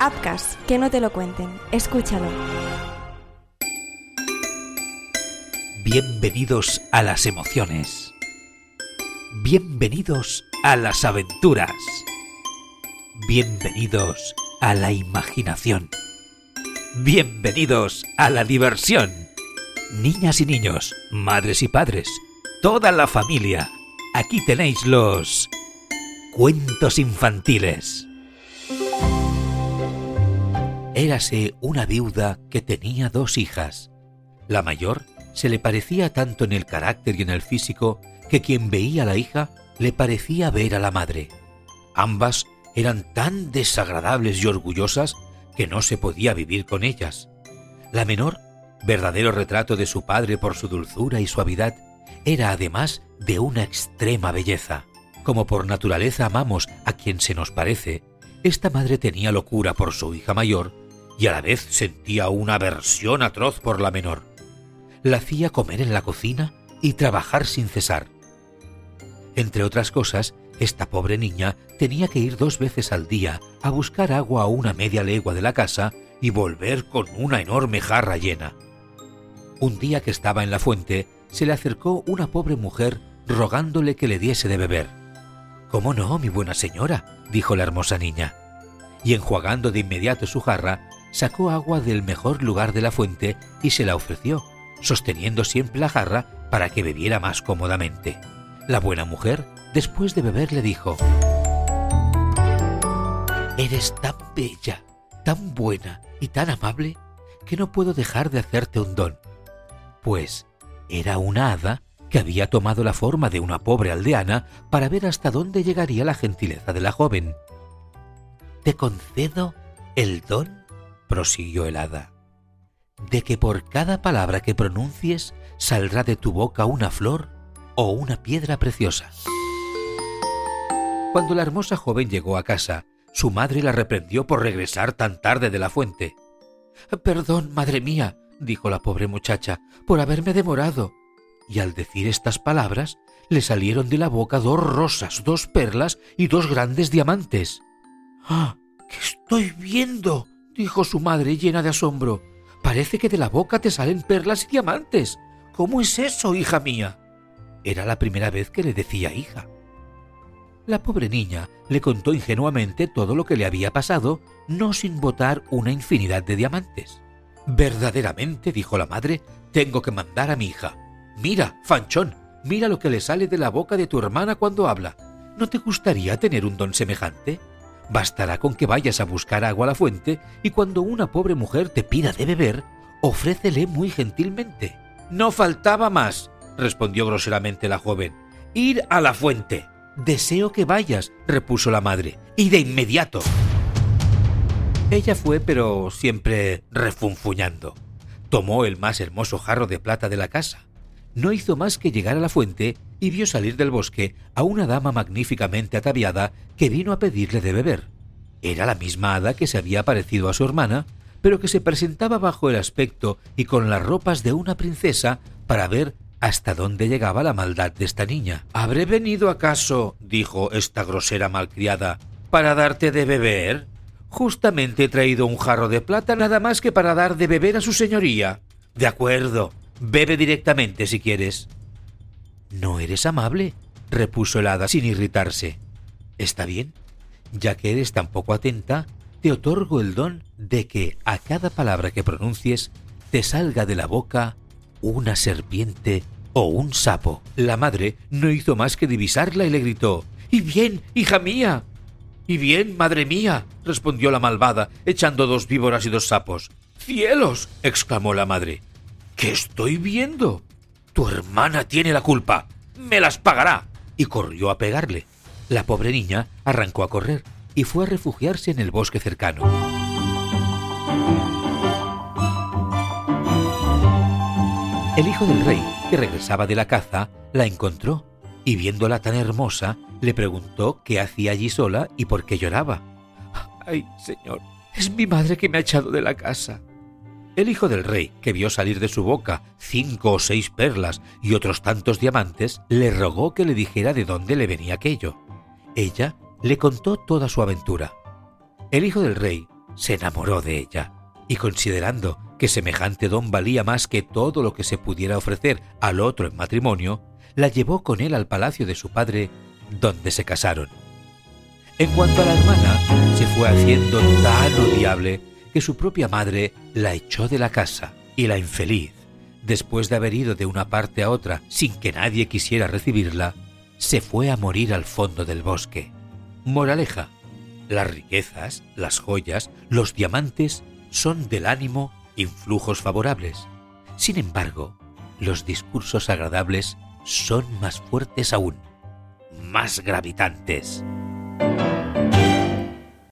Apcas, que no te lo cuenten. Escúchalo. Bienvenidos a las emociones. Bienvenidos a las aventuras. Bienvenidos a la imaginación. Bienvenidos a la diversión. Niñas y niños, madres y padres, toda la familia. Aquí tenéis los cuentos infantiles. Érase una viuda que tenía dos hijas. La mayor se le parecía tanto en el carácter y en el físico que quien veía a la hija le parecía ver a la madre. Ambas eran tan desagradables y orgullosas que no se podía vivir con ellas. La menor, verdadero retrato de su padre por su dulzura y suavidad, era además de una extrema belleza. Como por naturaleza amamos a quien se nos parece, esta madre tenía locura por su hija mayor y a la vez sentía una aversión atroz por la menor. La hacía comer en la cocina y trabajar sin cesar. Entre otras cosas, esta pobre niña tenía que ir dos veces al día a buscar agua a una media legua de la casa y volver con una enorme jarra llena. Un día que estaba en la fuente, se le acercó una pobre mujer rogándole que le diese de beber. ¿Cómo no, mi buena señora? dijo la hermosa niña. Y enjuagando de inmediato su jarra, sacó agua del mejor lugar de la fuente y se la ofreció, sosteniendo siempre la jarra para que bebiera más cómodamente. La buena mujer, después de beber, le dijo, Eres tan bella, tan buena y tan amable que no puedo dejar de hacerte un don. Pues era una hada que había tomado la forma de una pobre aldeana para ver hasta dónde llegaría la gentileza de la joven. Te concedo el don prosiguió el hada, de que por cada palabra que pronuncies saldrá de tu boca una flor o una piedra preciosa. Cuando la hermosa joven llegó a casa, su madre la reprendió por regresar tan tarde de la fuente. Perdón, madre mía, dijo la pobre muchacha, por haberme demorado. Y al decir estas palabras, le salieron de la boca dos rosas, dos perlas y dos grandes diamantes. ¡Ah! ¿Qué estoy viendo? Dijo su madre llena de asombro. Parece que de la boca te salen perlas y diamantes. ¿Cómo es eso, hija mía? Era la primera vez que le decía hija. La pobre niña le contó ingenuamente todo lo que le había pasado, no sin botar una infinidad de diamantes. Verdaderamente, dijo la madre, tengo que mandar a mi hija. Mira, Fanchón, mira lo que le sale de la boca de tu hermana cuando habla. ¿No te gustaría tener un don semejante? Bastará con que vayas a buscar agua a la fuente y cuando una pobre mujer te pida de beber, ofrécele muy gentilmente. No faltaba más, respondió groseramente la joven. Ir a la fuente. Deseo que vayas, repuso la madre, y de inmediato. Ella fue, pero siempre refunfuñando. Tomó el más hermoso jarro de plata de la casa. No hizo más que llegar a la fuente y vio salir del bosque a una dama magníficamente ataviada que vino a pedirle de beber. Era la misma hada que se había parecido a su hermana, pero que se presentaba bajo el aspecto y con las ropas de una princesa para ver hasta dónde llegaba la maldad de esta niña. ¿Habré venido acaso, dijo esta grosera malcriada, para darte de beber? Justamente he traído un jarro de plata nada más que para dar de beber a su señoría. De acuerdo, bebe directamente si quieres. No eres amable, repuso el hada sin irritarse. Está bien, ya que eres tan poco atenta, te otorgo el don de que a cada palabra que pronuncies te salga de la boca una serpiente o un sapo. La madre no hizo más que divisarla y le gritó ¿Y bien, hija mía? ¿Y bien, madre mía? respondió la malvada, echando dos víboras y dos sapos. ¡Cielos! exclamó la madre. ¿Qué estoy viendo? Tu hermana tiene la culpa. Me las pagará. Y corrió a pegarle. La pobre niña arrancó a correr y fue a refugiarse en el bosque cercano. El hijo del rey, que regresaba de la caza, la encontró y viéndola tan hermosa, le preguntó qué hacía allí sola y por qué lloraba. Ay, señor, es mi madre que me ha echado de la casa. El hijo del rey, que vio salir de su boca cinco o seis perlas y otros tantos diamantes, le rogó que le dijera de dónde le venía aquello. Ella le contó toda su aventura. El hijo del rey se enamoró de ella y considerando que semejante don valía más que todo lo que se pudiera ofrecer al otro en matrimonio, la llevó con él al palacio de su padre, donde se casaron. En cuanto a la hermana, se fue haciendo tan odiable que su propia madre la echó de la casa y la infeliz, después de haber ido de una parte a otra sin que nadie quisiera recibirla, se fue a morir al fondo del bosque. Moraleja. Las riquezas, las joyas, los diamantes son del ánimo influjos favorables. Sin embargo, los discursos agradables son más fuertes aún, más gravitantes.